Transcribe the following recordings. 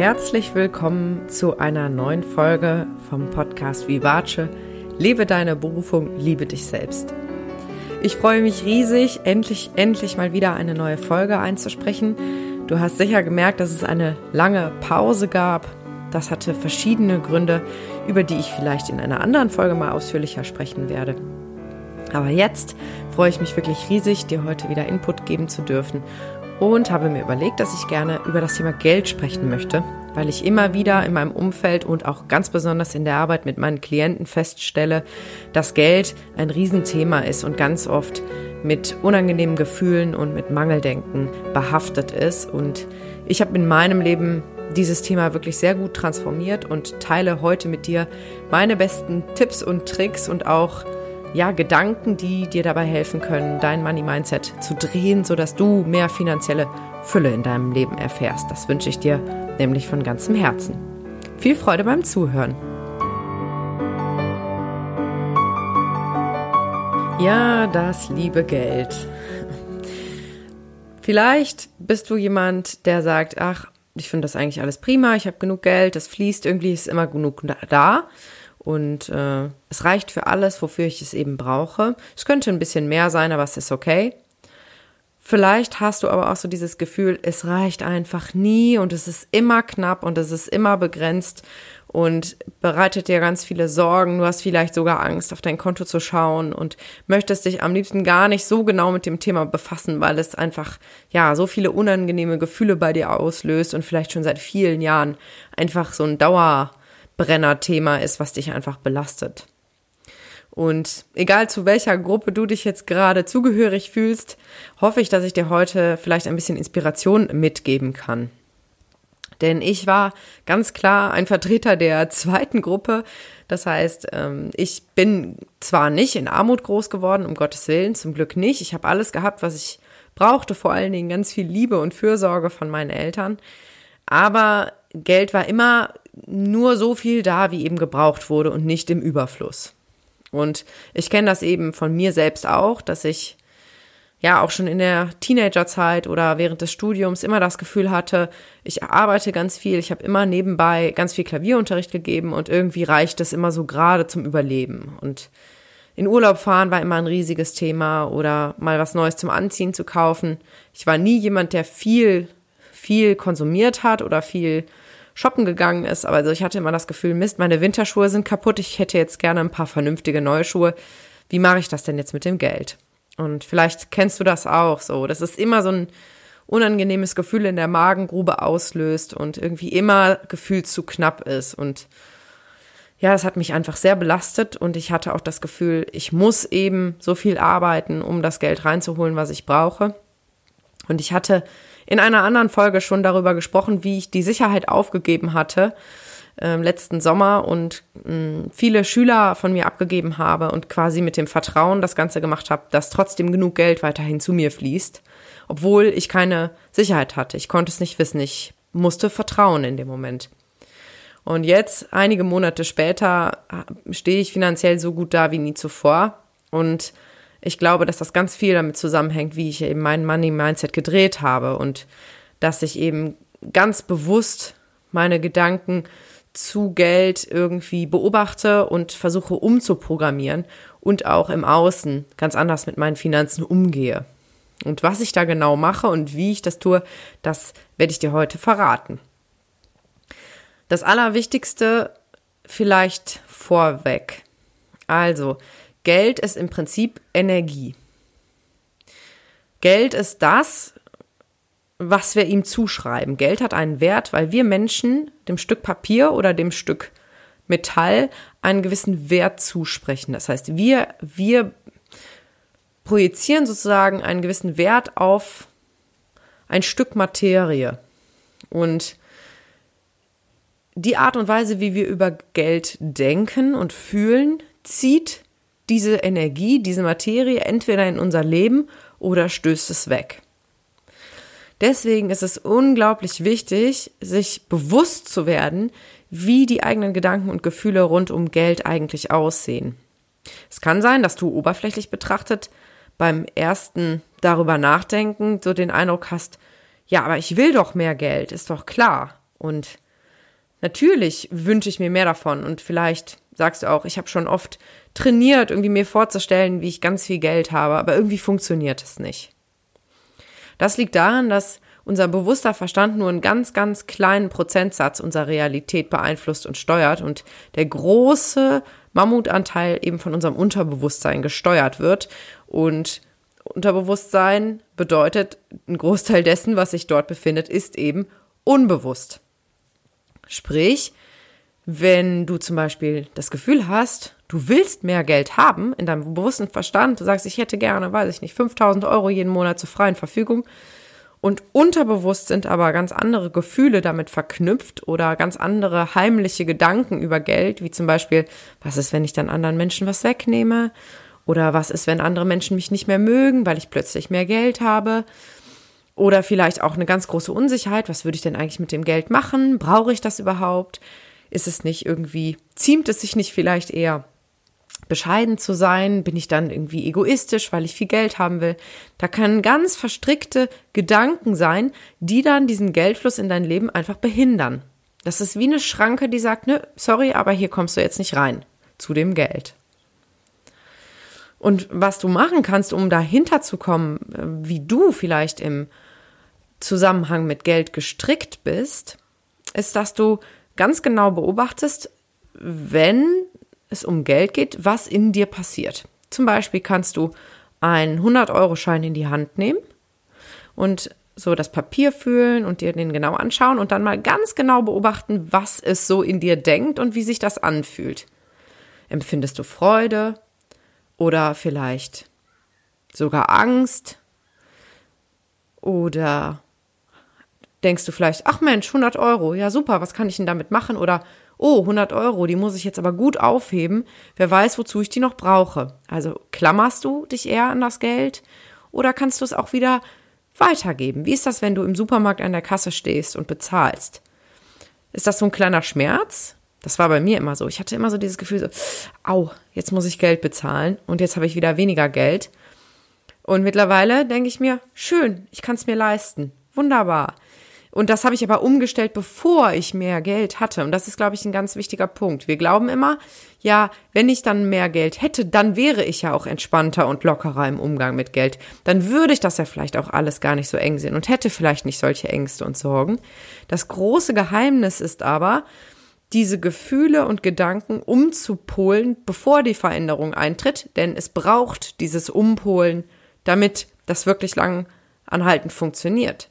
Herzlich willkommen zu einer neuen Folge vom Podcast Vivace. Lebe deine Berufung, liebe dich selbst. Ich freue mich riesig, endlich, endlich mal wieder eine neue Folge einzusprechen. Du hast sicher gemerkt, dass es eine lange Pause gab. Das hatte verschiedene Gründe, über die ich vielleicht in einer anderen Folge mal ausführlicher sprechen werde. Aber jetzt freue ich mich wirklich riesig, dir heute wieder Input geben zu dürfen und habe mir überlegt, dass ich gerne über das Thema Geld sprechen möchte, weil ich immer wieder in meinem Umfeld und auch ganz besonders in der Arbeit mit meinen Klienten feststelle, dass Geld ein Riesenthema ist und ganz oft mit unangenehmen Gefühlen und mit Mangeldenken behaftet ist. Und ich habe in meinem Leben dieses Thema wirklich sehr gut transformiert und teile heute mit dir meine besten Tipps und Tricks und auch ja, Gedanken, die dir dabei helfen können, dein Money Mindset zu drehen, sodass du mehr finanzielle Fülle in deinem Leben erfährst. Das wünsche ich dir nämlich von ganzem Herzen. Viel Freude beim Zuhören. Ja, das liebe Geld. Vielleicht bist du jemand, der sagt, ach, ich finde das eigentlich alles prima, ich habe genug Geld, das fließt, irgendwie ist immer genug da. Und äh, es reicht für alles, wofür ich es eben brauche. Es könnte ein bisschen mehr sein, aber es ist okay. Vielleicht hast du aber auch so dieses Gefühl, es reicht einfach nie und es ist immer knapp und es ist immer begrenzt und bereitet dir ganz viele Sorgen. Du hast vielleicht sogar Angst, auf dein Konto zu schauen und möchtest dich am liebsten gar nicht so genau mit dem Thema befassen, weil es einfach, ja, so viele unangenehme Gefühle bei dir auslöst und vielleicht schon seit vielen Jahren einfach so ein Dauer, Brenner-Thema ist, was dich einfach belastet. Und egal zu welcher Gruppe du dich jetzt gerade zugehörig fühlst, hoffe ich, dass ich dir heute vielleicht ein bisschen Inspiration mitgeben kann. Denn ich war ganz klar ein Vertreter der zweiten Gruppe. Das heißt, ähm, ich bin zwar nicht in Armut groß geworden, um Gottes Willen, zum Glück nicht. Ich habe alles gehabt, was ich brauchte, vor allen Dingen ganz viel Liebe und Fürsorge von meinen Eltern. Aber Geld war immer nur so viel da, wie eben gebraucht wurde und nicht im Überfluss. Und ich kenne das eben von mir selbst auch, dass ich ja auch schon in der Teenagerzeit oder während des Studiums immer das Gefühl hatte, ich arbeite ganz viel, ich habe immer nebenbei ganz viel Klavierunterricht gegeben und irgendwie reicht es immer so gerade zum Überleben. Und in Urlaub fahren war immer ein riesiges Thema oder mal was Neues zum Anziehen zu kaufen. Ich war nie jemand, der viel, viel konsumiert hat oder viel shoppen gegangen ist. Aber also ich hatte immer das Gefühl, Mist, meine Winterschuhe sind kaputt. Ich hätte jetzt gerne ein paar vernünftige neue Schuhe. Wie mache ich das denn jetzt mit dem Geld? Und vielleicht kennst du das auch so. Das ist immer so ein unangenehmes Gefühl in der Magengrube auslöst und irgendwie immer gefühlt zu knapp ist. Und ja, das hat mich einfach sehr belastet und ich hatte auch das Gefühl, ich muss eben so viel arbeiten, um das Geld reinzuholen, was ich brauche. Und ich hatte in einer anderen Folge schon darüber gesprochen, wie ich die Sicherheit aufgegeben hatte äh, letzten Sommer und mh, mm, viele Schüler von mir abgegeben habe und quasi mit dem Vertrauen das Ganze gemacht habe, dass trotzdem genug Geld weiterhin zu mir fließt, obwohl ich keine Sicherheit hatte. Ich konnte es nicht wissen. Ich musste vertrauen in dem Moment. Und jetzt, einige Monate später, stehe ich finanziell so gut da wie nie zuvor und ich glaube, dass das ganz viel damit zusammenhängt, wie ich eben mein Money Mindset gedreht habe und dass ich eben ganz bewusst meine Gedanken zu Geld irgendwie beobachte und versuche umzuprogrammieren und auch im Außen ganz anders mit meinen Finanzen umgehe. Und was ich da genau mache und wie ich das tue, das werde ich dir heute verraten. Das Allerwichtigste vielleicht vorweg. Also, Geld ist im Prinzip Energie. Geld ist das, was wir ihm zuschreiben. Geld hat einen Wert, weil wir Menschen dem Stück Papier oder dem Stück Metall einen gewissen Wert zusprechen. Das heißt, wir, wir projizieren sozusagen einen gewissen Wert auf ein Stück Materie. Und die Art und Weise, wie wir über Geld denken und fühlen, zieht diese Energie, diese Materie entweder in unser Leben oder stößt es weg. Deswegen ist es unglaublich wichtig, sich bewusst zu werden, wie die eigenen Gedanken und Gefühle rund um Geld eigentlich aussehen. Es kann sein, dass du oberflächlich betrachtet beim ersten darüber nachdenken so den Eindruck hast, ja, aber ich will doch mehr Geld, ist doch klar. Und Natürlich wünsche ich mir mehr davon und vielleicht sagst du auch, ich habe schon oft trainiert, irgendwie mir vorzustellen, wie ich ganz viel Geld habe, aber irgendwie funktioniert es nicht. Das liegt daran, dass unser bewusster Verstand nur einen ganz, ganz kleinen Prozentsatz unserer Realität beeinflusst und steuert und der große Mammutanteil eben von unserem Unterbewusstsein gesteuert wird. Und Unterbewusstsein bedeutet, ein Großteil dessen, was sich dort befindet, ist eben unbewusst. Sprich, wenn du zum Beispiel das Gefühl hast, du willst mehr Geld haben in deinem bewussten Verstand, du sagst, ich hätte gerne, weiß ich nicht, 5000 Euro jeden Monat zur freien Verfügung und unterbewusst sind aber ganz andere Gefühle damit verknüpft oder ganz andere heimliche Gedanken über Geld, wie zum Beispiel, was ist, wenn ich dann anderen Menschen was wegnehme? Oder was ist, wenn andere Menschen mich nicht mehr mögen, weil ich plötzlich mehr Geld habe? Oder vielleicht auch eine ganz große Unsicherheit, was würde ich denn eigentlich mit dem Geld machen? Brauche ich das überhaupt? Ist es nicht irgendwie, ziemt es sich nicht vielleicht eher bescheiden zu sein? Bin ich dann irgendwie egoistisch, weil ich viel Geld haben will? Da können ganz verstrickte Gedanken sein, die dann diesen Geldfluss in dein Leben einfach behindern. Das ist wie eine Schranke, die sagt, ne, sorry, aber hier kommst du jetzt nicht rein zu dem Geld. Und was du machen kannst, um dahinter zu kommen, äh, wie du vielleicht im Zusammenhang mit Geld gestrickt bist, ist, dass du ganz genau beobachtest, wenn es um Geld geht, was in dir passiert. Zum Beispiel kannst du einen 100-Euro-Schein in die Hand nehmen und so das Papier fühlen und dir den genau anschauen und dann mal ganz genau beobachten, was es so in dir denkt und wie sich das anfühlt. Empfindest du Freude oder vielleicht sogar Angst oder denkst du vielleicht, ach Mensch, 100 Euro, ja super, was kann ich denn damit machen? Oder, oh, 100 Euro, die muss ich jetzt aber gut aufheben, wer weiß, wozu ich die noch brauche. Also klammerst du dich eher an das Geld oder kannst du es auch wieder weitergeben? Wie ist das, wenn du im Supermarkt an der Kasse stehst und bezahlst? Ist das so ein kleiner Schmerz? Das war bei mir immer so. Ich hatte immer so dieses Gefühl, so, au, jetzt muss ich Geld bezahlen und jetzt habe ich wieder weniger Geld. Und mittlerweile denke ich mir, schön, ich kann es mir leisten. Wunderbar. Und das habe ich aber umgestellt, bevor ich mehr Geld hatte. Und das ist, glaube ich, ein ganz wichtiger Punkt. Wir glauben immer, ja, wenn ich dann mehr Geld hätte, dann wäre ich ja auch entspannter und lockerer im Umgang mit Geld. Dann würde ich das ja vielleicht auch alles gar nicht so eng sehen und hätte vielleicht nicht solche Ängste und Sorgen. Das große Geheimnis ist aber, diese Gefühle und Gedanken umzupolen, bevor die Veränderung eintritt, denn es braucht dieses Umpolen, damit das wirklich lang anhaltend funktioniert.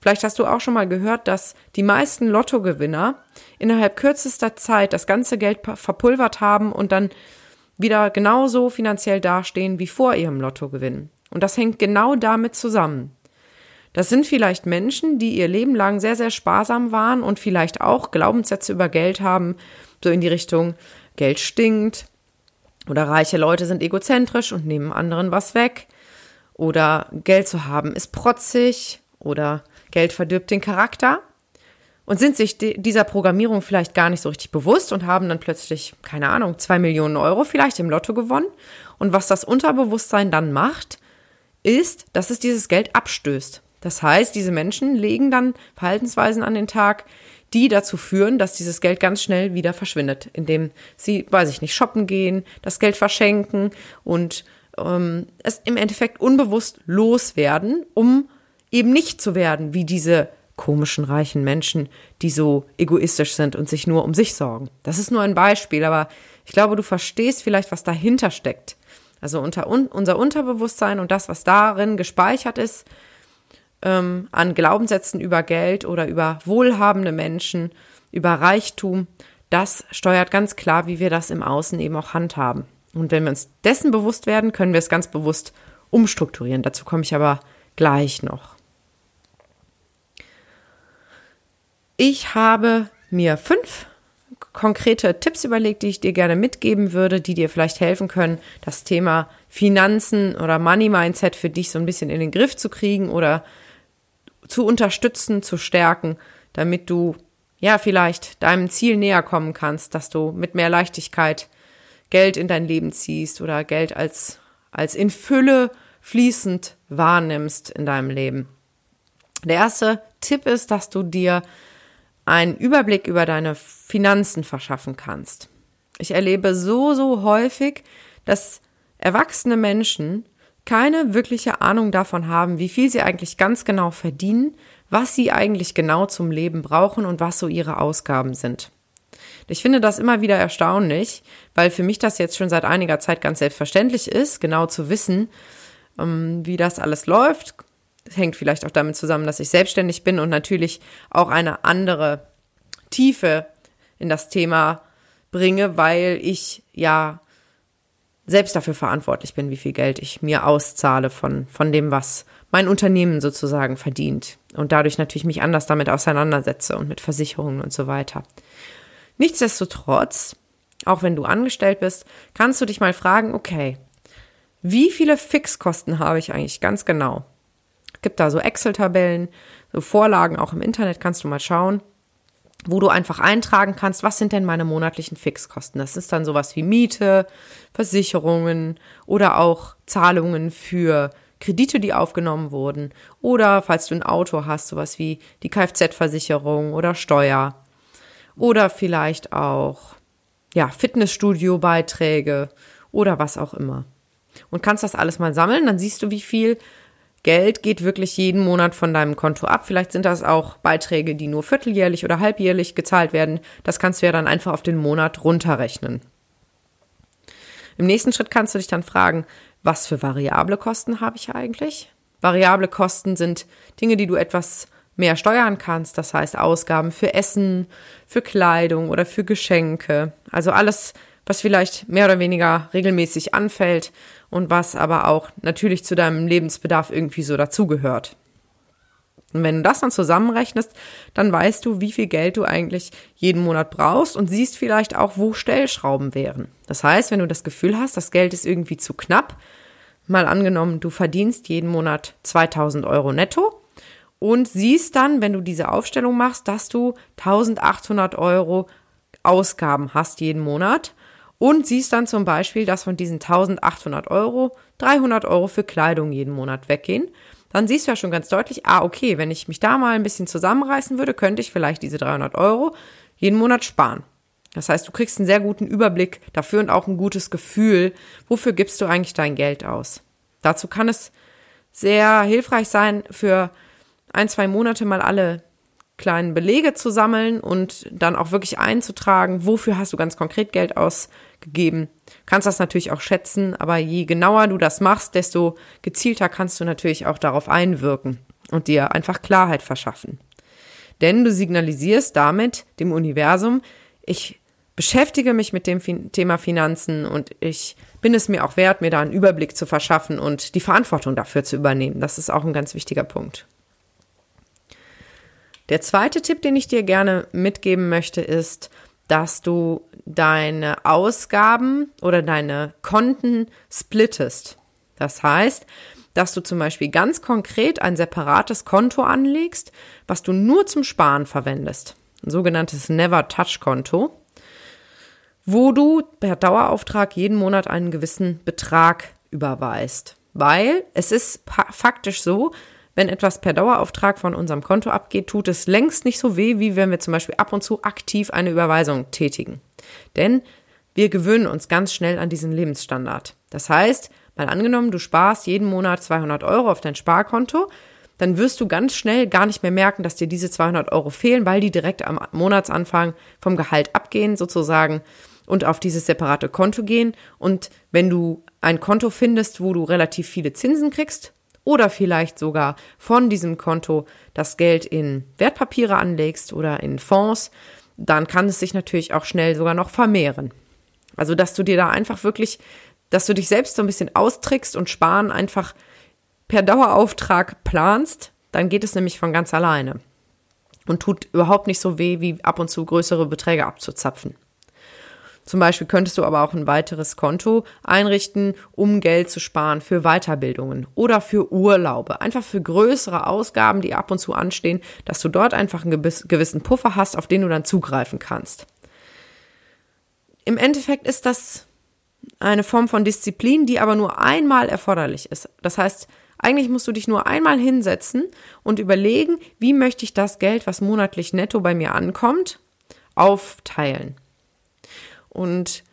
Vielleicht hast du auch schon mal gehört, dass die meisten Lottogewinner innerhalb kürzester Zeit das ganze Geld verpulvert haben und dann wieder genauso finanziell dastehen wie vor ihrem Lottogewinn. Und das hängt genau damit zusammen. Das sind vielleicht Menschen, die ihr Leben lang sehr, sehr sparsam waren und vielleicht auch Glaubenssätze über Geld haben, so in die Richtung Geld stinkt oder reiche Leute sind egozentrisch und nehmen anderen was weg oder Geld zu haben ist protzig oder Geld verdirbt den Charakter und sind sich dieser Programmierung vielleicht gar nicht so richtig bewusst und haben dann plötzlich, keine Ahnung, zwei Millionen Euro vielleicht im Lotto gewonnen. Und was das Unterbewusstsein dann macht, ist, dass es dieses Geld abstößt. Das heißt, diese Menschen legen dann Verhaltensweisen an den Tag, die dazu führen, dass dieses Geld ganz schnell wieder verschwindet, indem sie, weiß ich nicht, shoppen gehen, das Geld verschenken und ähm, es im Endeffekt unbewusst loswerden, um eben nicht zu werden wie diese komischen reichen Menschen, die so egoistisch sind und sich nur um sich sorgen. Das ist nur ein Beispiel, aber ich glaube, du verstehst vielleicht, was dahinter steckt. Also unter un unser Unterbewusstsein und das, was darin gespeichert ist, ähm, an Glaubenssätzen über Geld oder über wohlhabende Menschen, über Reichtum, das steuert ganz klar, wie wir das im Außen eben auch handhaben. Und wenn wir uns dessen bewusst werden, können wir es ganz bewusst umstrukturieren. Dazu komme ich aber gleich noch. Ich habe mir fünf konkrete Tipps überlegt, die ich dir gerne mitgeben würde, die dir vielleicht helfen können, das Thema Finanzen oder Money Mindset für dich so ein bisschen in den Griff zu kriegen oder zu unterstützen, zu stärken, damit du ja vielleicht deinem Ziel näher kommen kannst, dass du mit mehr Leichtigkeit Geld in dein Leben ziehst oder Geld als, als in Fülle fließend wahrnimmst in deinem Leben. Der erste Tipp ist, dass du dir einen Überblick über deine Finanzen verschaffen kannst. Ich erlebe so, so häufig, dass erwachsene Menschen keine wirkliche Ahnung davon haben, wie viel sie eigentlich ganz genau verdienen, was sie eigentlich genau zum Leben brauchen und was so ihre Ausgaben sind. Ich finde das immer wieder erstaunlich, weil für mich das jetzt schon seit einiger Zeit ganz selbstverständlich ist, genau zu wissen, ähm, wie das alles läuft. Das hängt vielleicht auch damit zusammen, dass ich selbstständig bin und natürlich auch eine andere Tiefe in das Thema bringe, weil ich ja selbst dafür verantwortlich bin, wie viel Geld ich mir auszahle von, von dem, was mein Unternehmen sozusagen verdient. Und dadurch natürlich mich anders damit auseinandersetze und mit Versicherungen und so weiter. Nichtsdestotrotz, auch wenn du angestellt bist, kannst du dich mal fragen, okay, wie viele Fixkosten habe ich eigentlich ganz genau? Gibt da so Excel-Tabellen, so Vorlagen auch im Internet, kannst du mal schauen wo du einfach eintragen kannst, was sind denn meine monatlichen Fixkosten. Das ist dann sowas wie Miete, Versicherungen oder auch Zahlungen für Kredite, die aufgenommen wurden oder falls du ein Auto hast, sowas wie die Kfz-Versicherung oder Steuer oder vielleicht auch ja, Fitnessstudio-Beiträge oder was auch immer. Und kannst das alles mal sammeln, dann siehst du, wie viel Geld geht wirklich jeden Monat von deinem Konto ab. Vielleicht sind das auch Beiträge, die nur vierteljährlich oder halbjährlich gezahlt werden. Das kannst du ja dann einfach auf den Monat runterrechnen. Im nächsten Schritt kannst du dich dann fragen, was für variable Kosten habe ich eigentlich? Variable Kosten sind Dinge, die du etwas mehr steuern kannst. Das heißt Ausgaben für Essen, für Kleidung oder für Geschenke. Also alles, was vielleicht mehr oder weniger regelmäßig anfällt und was aber auch natürlich zu deinem Lebensbedarf irgendwie so dazugehört. Und wenn du das dann zusammenrechnest, dann weißt du, wie viel Geld du eigentlich jeden Monat brauchst und siehst vielleicht auch, wo Stellschrauben wären. Das heißt, wenn du das Gefühl hast, das Geld ist irgendwie zu knapp, mal angenommen, du verdienst jeden Monat 2000 Euro netto und siehst dann, wenn du diese Aufstellung machst, dass du 1800 Euro Ausgaben hast jeden Monat und siehst dann zum Beispiel, dass von diesen 1800 Euro 300 Euro für Kleidung jeden Monat weggehen, dann siehst du ja schon ganz deutlich, ah, okay, wenn ich mich da mal ein bisschen zusammenreißen würde, könnte ich vielleicht diese 300 Euro jeden Monat sparen. Das heißt, du kriegst einen sehr guten Überblick dafür und auch ein gutes Gefühl, wofür gibst du eigentlich dein Geld aus. Dazu kann es sehr hilfreich sein, für ein, zwei Monate mal alle kleinen Belege zu sammeln und dann auch wirklich einzutragen, wofür hast du ganz konkret Geld ausgegeben. Kannst das natürlich auch schätzen, aber je genauer du das machst, desto gezielter kannst du natürlich auch darauf einwirken und dir einfach Klarheit verschaffen. Denn du signalisierst damit dem Universum, ich beschäftige mich mit dem Thema Finanzen und ich bin es mir auch wert, mir da einen Überblick zu verschaffen und die Verantwortung dafür zu übernehmen. Das ist auch ein ganz wichtiger Punkt. Der zweite Tipp, den ich dir gerne mitgeben möchte, ist, dass du deine Ausgaben oder deine Konten splittest. Das heißt, dass du zum Beispiel ganz konkret ein separates Konto anlegst, was du nur zum Sparen verwendest. Ein sogenanntes Never-Touch-Konto, wo du per Dauerauftrag jeden Monat einen gewissen Betrag überweist. Weil es ist faktisch so, wenn etwas per Dauerauftrag von unserem Konto abgeht, tut es längst nicht so weh, wie wenn wir zum Beispiel ab und zu aktiv eine Überweisung tätigen. Denn wir gewöhnen uns ganz schnell an diesen Lebensstandard. Das heißt, mal angenommen, du sparst jeden Monat 200 Euro auf dein Sparkonto, dann wirst du ganz schnell gar nicht mehr merken, dass dir diese 200 Euro fehlen, weil die direkt am Monatsanfang vom Gehalt abgehen sozusagen und auf dieses separate Konto gehen. Und wenn du ein Konto findest, wo du relativ viele Zinsen kriegst, oder vielleicht sogar von diesem Konto das Geld in Wertpapiere anlegst oder in Fonds, dann kann es sich natürlich auch schnell sogar noch vermehren. Also, dass du dir da einfach wirklich, dass du dich selbst so ein bisschen austrickst und sparen einfach per Dauerauftrag planst, dann geht es nämlich von ganz alleine und tut überhaupt nicht so weh, wie ab und zu größere Beträge abzuzapfen. Zum Beispiel könntest du aber auch ein weiteres Konto einrichten, um Geld zu sparen für Weiterbildungen oder für Urlaube. Einfach für größere Ausgaben, die ab und zu anstehen, dass du dort einfach einen gewissen Puffer hast, auf den du dann zugreifen kannst. Im Endeffekt ist das eine Form von Disziplin, die aber nur einmal erforderlich ist. Das heißt, Eigentlich musst du dich nur einmal hinsetzen und überlegen, wie möchte ich das Geld, was monatlich netto bei mir ankommt, aufteilen. Und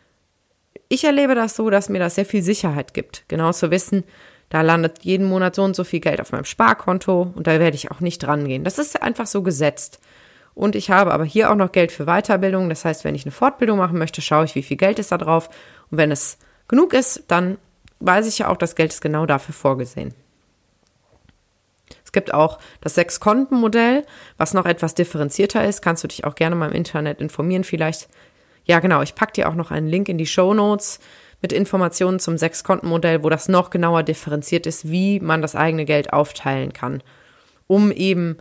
ich erlebe das so, dass mir das sehr viel Sicherheit gibt, genau zu wissen, da landet jeden Monat so und so viel Geld auf meinem Sparkonto und da werde ich auch nicht dran gehen. Das ist einfach so gesetzt. Und ich habe aber hier auch noch Geld für Weiterbildung. Das heißt, wenn ich eine Fortbildung machen möchte, schaue ich, wie viel Geld ist da drauf. Und wenn es genug ist, dann weiß ich ja auch, das Geld ist genau dafür vorgesehen. Es gibt auch das Sechs-Konten-Modell, was noch etwas differenzierter ist. Kannst du dich auch gerne mal im Internet informieren. Vielleicht, ja genau, ich packe dir auch noch einen Link in die Show Notes mit Informationen zum Sechs-Konten-Modell, wo das noch genauer differenziert ist, wie man das eigene Geld aufteilen kann, um eben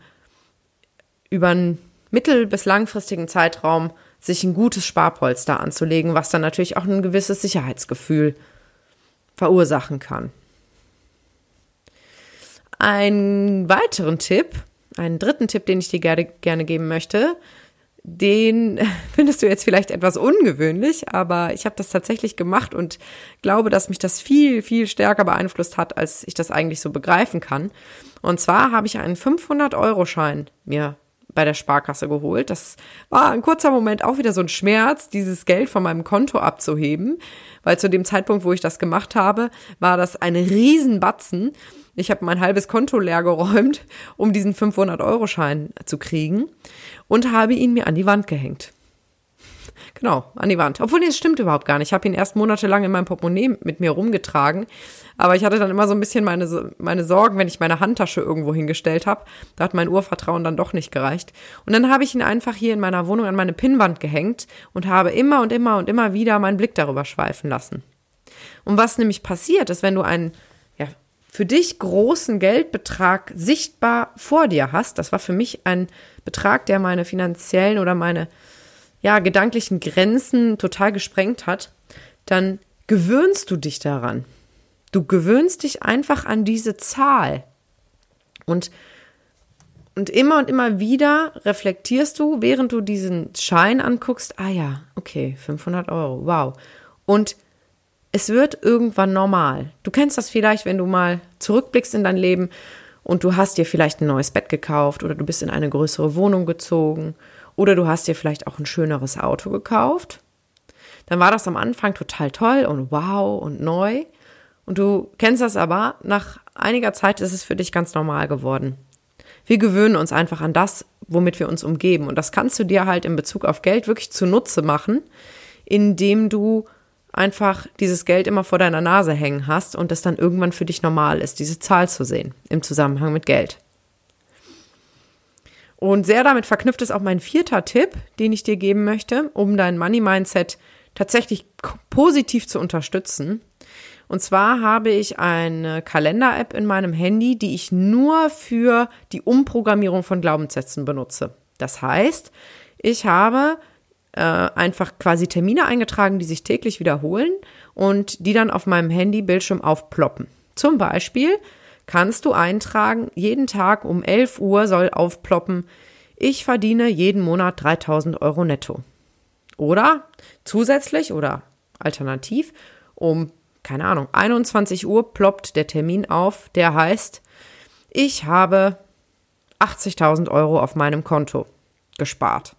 über einen mittel- bis langfristigen Zeitraum sich ein gutes Sparpolster anzulegen, was dann natürlich auch ein gewisses Sicherheitsgefühl verursachen kann. Einen weiteren Tipp, einen dritten Tipp, den ich dir gerne, gerne geben möchte, den findest du jetzt vielleicht etwas ungewöhnlich, aber ich habe das tatsächlich gemacht und glaube, dass mich das viel, viel stärker beeinflusst hat, als ich das eigentlich so begreifen kann. Und zwar habe ich einen 500-Euro-Schein mir bei der Sparkasse geholt. Das war ein kurzer Moment auch wieder so ein Schmerz, dieses Geld von meinem Konto abzuheben, weil zu dem Zeitpunkt, wo ich das gemacht habe, war das eine Riesenbatzen. Ich habe mein halbes Konto leer geräumt, um diesen 500-Euro-Schein zu kriegen und habe ihn mir an die Wand gehängt. Genau, an die Wand. Obwohl, nee, das stimmt überhaupt gar nicht. Ich habe ihn erst monatelang in meinem Portemonnaie mit mir rumgetragen. Aber ich hatte dann immer so ein bisschen meine, meine Sorgen, wenn ich meine Handtasche irgendwo hingestellt habe. Da hat mein Urvertrauen dann doch nicht gereicht. Und dann habe ich ihn einfach hier in meiner Wohnung an meine Pinnwand gehängt und habe immer und immer und immer wieder meinen Blick darüber schweifen lassen. Und was nämlich passiert ist, wenn du einen ja, für dich großen Geldbetrag sichtbar vor dir hast, das war für mich ein Betrag, der meine finanziellen oder meine ja, gedanklichen Grenzen total gesprengt hat, dann gewöhnst du dich daran. Du gewöhnst dich einfach an diese Zahl. Und, und immer und immer wieder reflektierst du, während du diesen Schein anguckst, ah ja, okay, 500 Euro, wow. Und es wird irgendwann normal. Du kennst das vielleicht, wenn du mal zurückblickst in dein Leben und du hast dir vielleicht ein neues Bett gekauft oder du bist in eine größere Wohnung gezogen oder du hast dir vielleicht auch ein schöneres Auto gekauft. Dann war das am Anfang total toll und wow und neu. Und du kennst das aber, nach einiger Zeit ist es für dich ganz normal geworden. Wir gewöhnen uns einfach an das, womit wir uns umgeben. Und das kannst du dir halt in Bezug auf Geld wirklich zunutze machen, indem du einfach dieses Geld immer vor deiner Nase hängen hast und es dann irgendwann für dich normal ist, diese Zahl zu sehen im Zusammenhang mit Geld. Und sehr damit verknüpft ist auch mein vierter Tipp, den ich dir geben möchte, um dein Money Mindset tatsächlich positiv zu unterstützen. Und zwar habe ich eine Kalender-App in meinem Handy, die ich nur für die Umprogrammierung von Glaubenssätzen benutze. Das heißt, ich habe äh, einfach quasi Termine eingetragen, die sich täglich wiederholen und die dann auf meinem Handy-Bildschirm aufploppen. Zum Beispiel kannst du eintragen, jeden Tag um 11 Uhr soll aufploppen, ich verdiene jeden Monat 3000 Euro netto. Oder zusätzlich oder alternativ um, keine Ahnung, 21 Uhr ploppt der Termin auf, der heißt, ich habe 80.000 Euro auf meinem Konto gespart.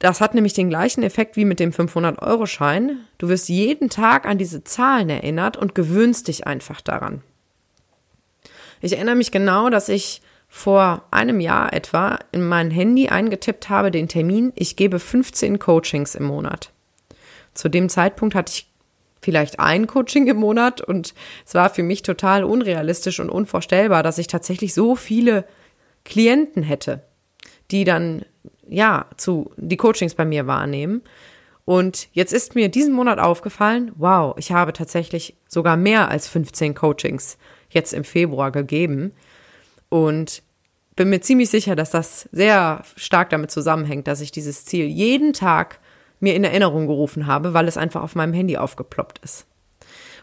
Das hat nämlich den gleichen Effekt wie mit dem 500-Euro-Schein. Du wirst jeden Tag an diese Zahlen erinnert und gewöhnst dich einfach daran. Ich erinnere mich genau, dass ich vor einem Jahr etwa in mein Handy eingetippt habe den Termin, ich gebe 15 Coachings im Monat. Zu dem Zeitpunkt hatte ich vielleicht ein Coaching im Monat und es war für mich total unrealistisch und unvorstellbar, dass ich tatsächlich so viele Klienten hätte, die dann ja, zu, die Coachings bei mir wahrnehmen. Und jetzt ist mir diesen Monat aufgefallen, wow, ich habe tatsächlich sogar mehr als 15 Coachings jetzt im Februar gegeben. Und bin mir ziemlich sicher, dass das sehr stark damit zusammenhängt, dass ich dieses Ziel jeden Tag mir in Erinnerung gerufen habe, weil es einfach auf meinem Handy aufgeploppt ist.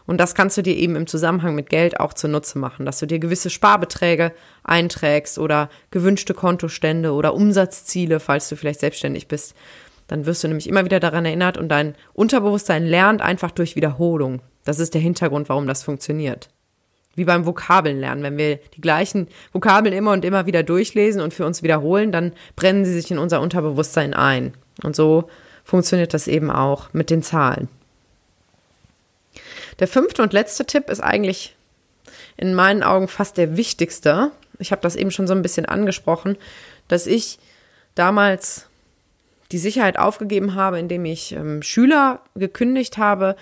Und das kannst du dir eben im Zusammenhang mit Geld auch zunutze machen, dass du dir gewisse Sparbeträge einträgst oder gewünschte Kontostände oder Umsatzziele, falls du vielleicht selbstständig bist. Dann wirst du nämlich immer wieder daran erinnert und dein Unterbewusstsein lernt einfach durch Wiederholung. Das ist der Hintergrund, warum das funktioniert. wie beim Vokabeln lernen. Wenn wir die gleichen Vokabeln immer und immer wieder durchlesen und für uns wiederholen, dann brennen sie sich in unser Unterbewusstsein ein. Und so funktioniert das eben auch mit den Zahlen. Der fünfte und letzte Tipp ist eigentlich in meinen Augen fast der wichtigste. Ich habe das eben schon so ein bisschen angesprochen, dass ich damals die Sicherheit aufgegeben habe, indem ich ähm, Schüler gekündigt habe,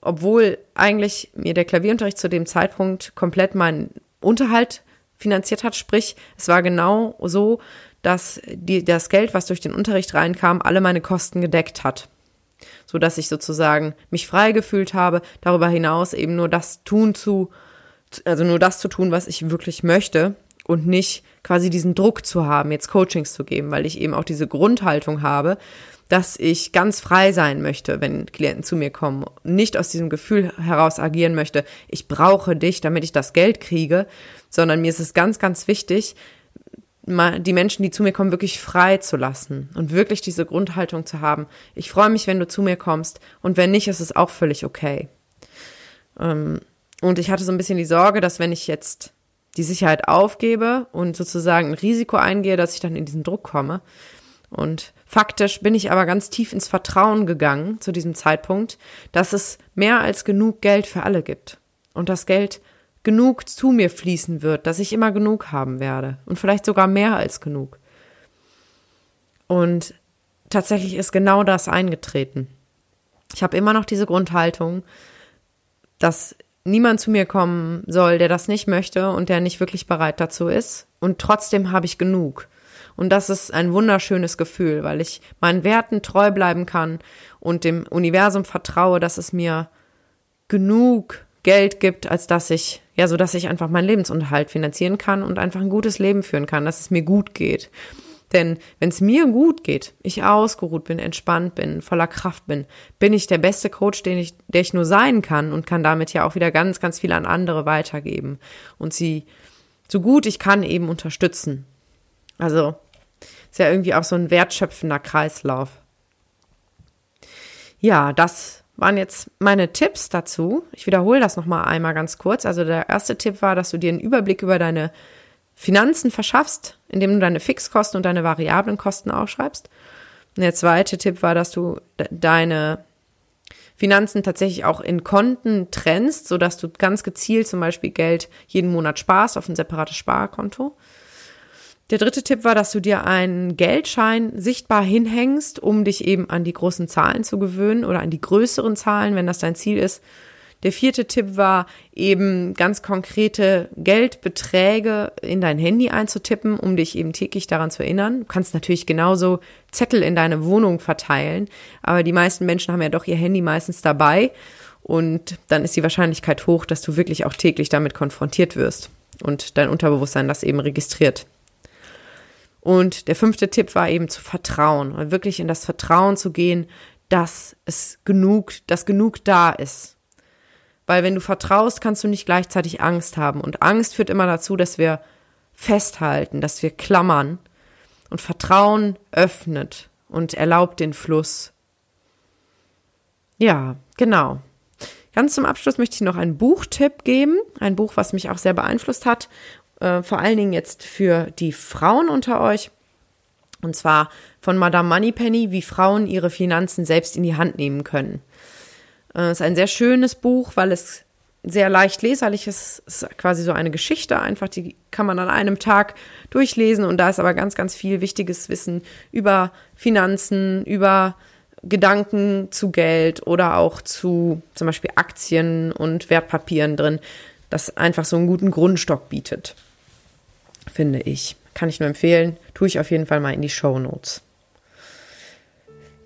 obwohl eigentlich mir der Klavierunterricht zu dem Zeitpunkt komplett meinen Unterhalt finanziert hat. Sprich, es war genau so, dass die, das Geld, was durch den Unterricht reinkam, alle meine Kosten gedeckt hat. So dass ich sozusagen mich frei gefühlt habe, darüber hinaus eben nur das tun zu, also nur das zu tun, was ich wirklich möchte und nicht quasi diesen Druck zu haben, jetzt Coachings zu geben, weil ich eben auch diese Grundhaltung habe, dass ich ganz frei sein möchte, wenn Klienten zu mir kommen, nicht aus diesem Gefühl heraus agieren möchte, ich brauche dich, damit ich das Geld kriege, sondern mir ist es ganz, ganz wichtig, die Menschen, die zu mir kommen, wirklich frei zu lassen und wirklich diese Grundhaltung zu haben. Ich freue mich, wenn du zu mir kommst und wenn nicht, ist es auch völlig okay. Ähm, und ich hatte so ein bisschen die Sorge, dass wenn ich jetzt die Sicherheit aufgebe und sozusagen ein Risiko eingehe, dass ich dann in diesen Druck komme. Und faktisch bin ich aber ganz tief ins Vertrauen gegangen zu diesem Zeitpunkt, dass es mehr als genug Geld für alle gibt. Und das Geld genug zu mir fließen wird, dass ich immer genug haben werde und vielleicht sogar mehr als genug. Und tatsächlich ist genau das eingetreten. Ich habe immer noch diese Grundhaltung, dass niemand zu mir kommen soll, der das nicht möchte und der nicht wirklich bereit dazu ist. Und trotzdem habe ich genug. Und das ist ein wunderschönes Gefühl, weil ich meinen Werten treu bleiben kann und dem Universum vertraue, dass es mir genug Geld gibt, als dass ich, ja, so dass ich einfach meinen Lebensunterhalt finanzieren kann und einfach ein gutes Leben führen kann, dass es mir gut geht. Denn wenn es mir gut geht, ich ausgeruht bin, entspannt bin, voller Kraft bin, bin ich der beste Coach, den ich, der ich nur sein kann und kann damit ja auch wieder ganz, ganz viel an andere weitergeben und sie so gut ich kann eben unterstützen. Also ist ja irgendwie auch so ein wertschöpfender Kreislauf. Ja, das waren jetzt meine Tipps dazu. Ich wiederhole das nochmal einmal ganz kurz. Also der erste Tipp war, dass du dir einen Überblick über deine Finanzen verschaffst, indem du deine Fixkosten und deine variablen Kosten aufschreibst. Und der zweite Tipp war, dass du deine Finanzen tatsächlich auch in Konten trennst, sodass du ganz gezielt zum Beispiel Geld jeden Monat sparst auf ein separates Sparkonto. Der dritte Tipp war, dass du dir einen Geldschein sichtbar hinhängst, um dich eben an die großen Zahlen zu gewöhnen oder an die größeren Zahlen, wenn das dein Ziel ist. Der vierte Tipp war eben ganz konkrete Geldbeträge in dein Handy einzutippen, um dich eben täglich daran zu erinnern. Du kannst natürlich genauso Zettel in deine Wohnung verteilen, aber die meisten Menschen haben ja doch ihr Handy meistens dabei und dann ist die Wahrscheinlichkeit hoch, dass du wirklich auch täglich damit konfrontiert wirst und dein Unterbewusstsein das eben registriert. Und der fünfte Tipp war eben zu vertrauen, wirklich in das Vertrauen zu gehen, dass es genug, dass genug da ist. Weil wenn du vertraust, kannst du nicht gleichzeitig Angst haben. Und Angst führt immer dazu, dass wir festhalten, dass wir klammern. Und Vertrauen öffnet und erlaubt den Fluss. Ja, genau. Ganz zum Abschluss möchte ich noch einen Buchtipp geben. Ein Buch, was mich auch sehr beeinflusst hat äh, vor allen Dingen jetzt für die Frauen unter euch. Und zwar von Madame Moneypenny, wie Frauen ihre Finanzen selbst in die Hand nehmen können. Es äh, ist ein sehr schönes Buch, weil es sehr leicht leserlich ist. Es ist quasi so eine Geschichte einfach, die kann man an einem Tag durchlesen und da ist aber ganz, ganz viel wichtiges Wissen über Finanzen, über Gedanken zu Geld oder auch zu zum Beispiel Aktien und Wertpapieren drin, das einfach so einen guten Grundstock bietet finde ich. Kann ich nur empfehlen. Tue ich auf jeden Fall mal in die Show Notes.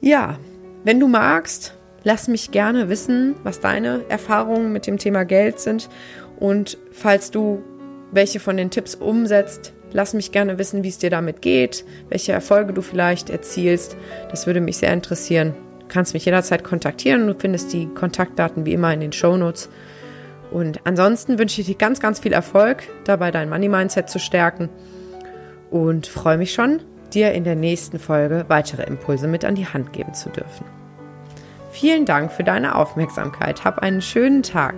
Ja, wenn du magst, lass mich gerne wissen, was deine Erfahrungen mit dem Thema Geld sind. Und falls du welche von den Tipps umsetzt, lass mich gerne wissen, wie es dir damit geht, welche Erfolge du vielleicht erzielst. Das würde mich sehr interessieren. Du kannst mich jederzeit kontaktieren. Du findest die Kontaktdaten wie immer in den Show Notes. Und ansonsten wünsche ich dir ganz, ganz viel Erfolg, dabei dein Money-Mindset zu stärken und freue mich schon, dir in der nächsten Folge weitere Impulse mit an die Hand geben zu dürfen. Vielen Dank für deine Aufmerksamkeit. Hab einen schönen Tag.